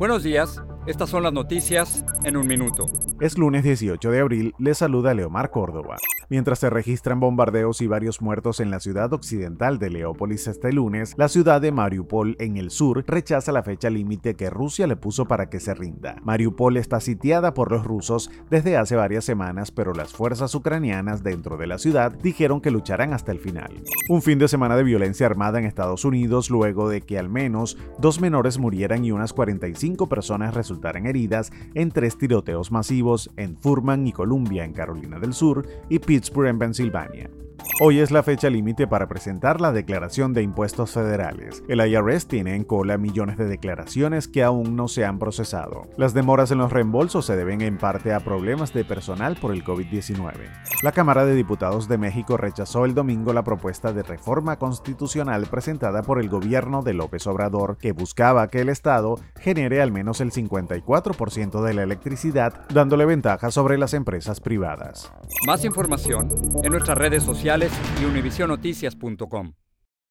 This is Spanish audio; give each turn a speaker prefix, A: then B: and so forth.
A: Buenos días, estas son las noticias en un minuto.
B: Es lunes 18 de abril, le saluda Leomar Córdoba. Mientras se registran bombardeos y varios muertos en la ciudad occidental de Leópolis este lunes, la ciudad de Mariupol en el sur rechaza la fecha límite que Rusia le puso para que se rinda. Mariupol está sitiada por los rusos desde hace varias semanas, pero las fuerzas ucranianas dentro de la ciudad dijeron que lucharán hasta el final. Un fin de semana de violencia armada en Estados Unidos luego de que al menos dos menores murieran y unas 45 personas resultaran heridas en tres tiroteos masivos en Furman y Columbia en Carolina del Sur y Pittsburgh en Pensilvania. Hoy es la fecha límite para presentar la declaración de impuestos federales. El IRS tiene en cola millones de declaraciones que aún no se han procesado. Las demoras en los reembolsos se deben en parte a problemas de personal por el COVID-19. La Cámara de Diputados de México rechazó el domingo la propuesta de reforma constitucional presentada por el gobierno de López Obrador que buscaba que el Estado genere al menos el 54% de la electricidad, dándole ventaja sobre las empresas privadas.
A: Más información en nuestras redes sociales y univisionoticias.com.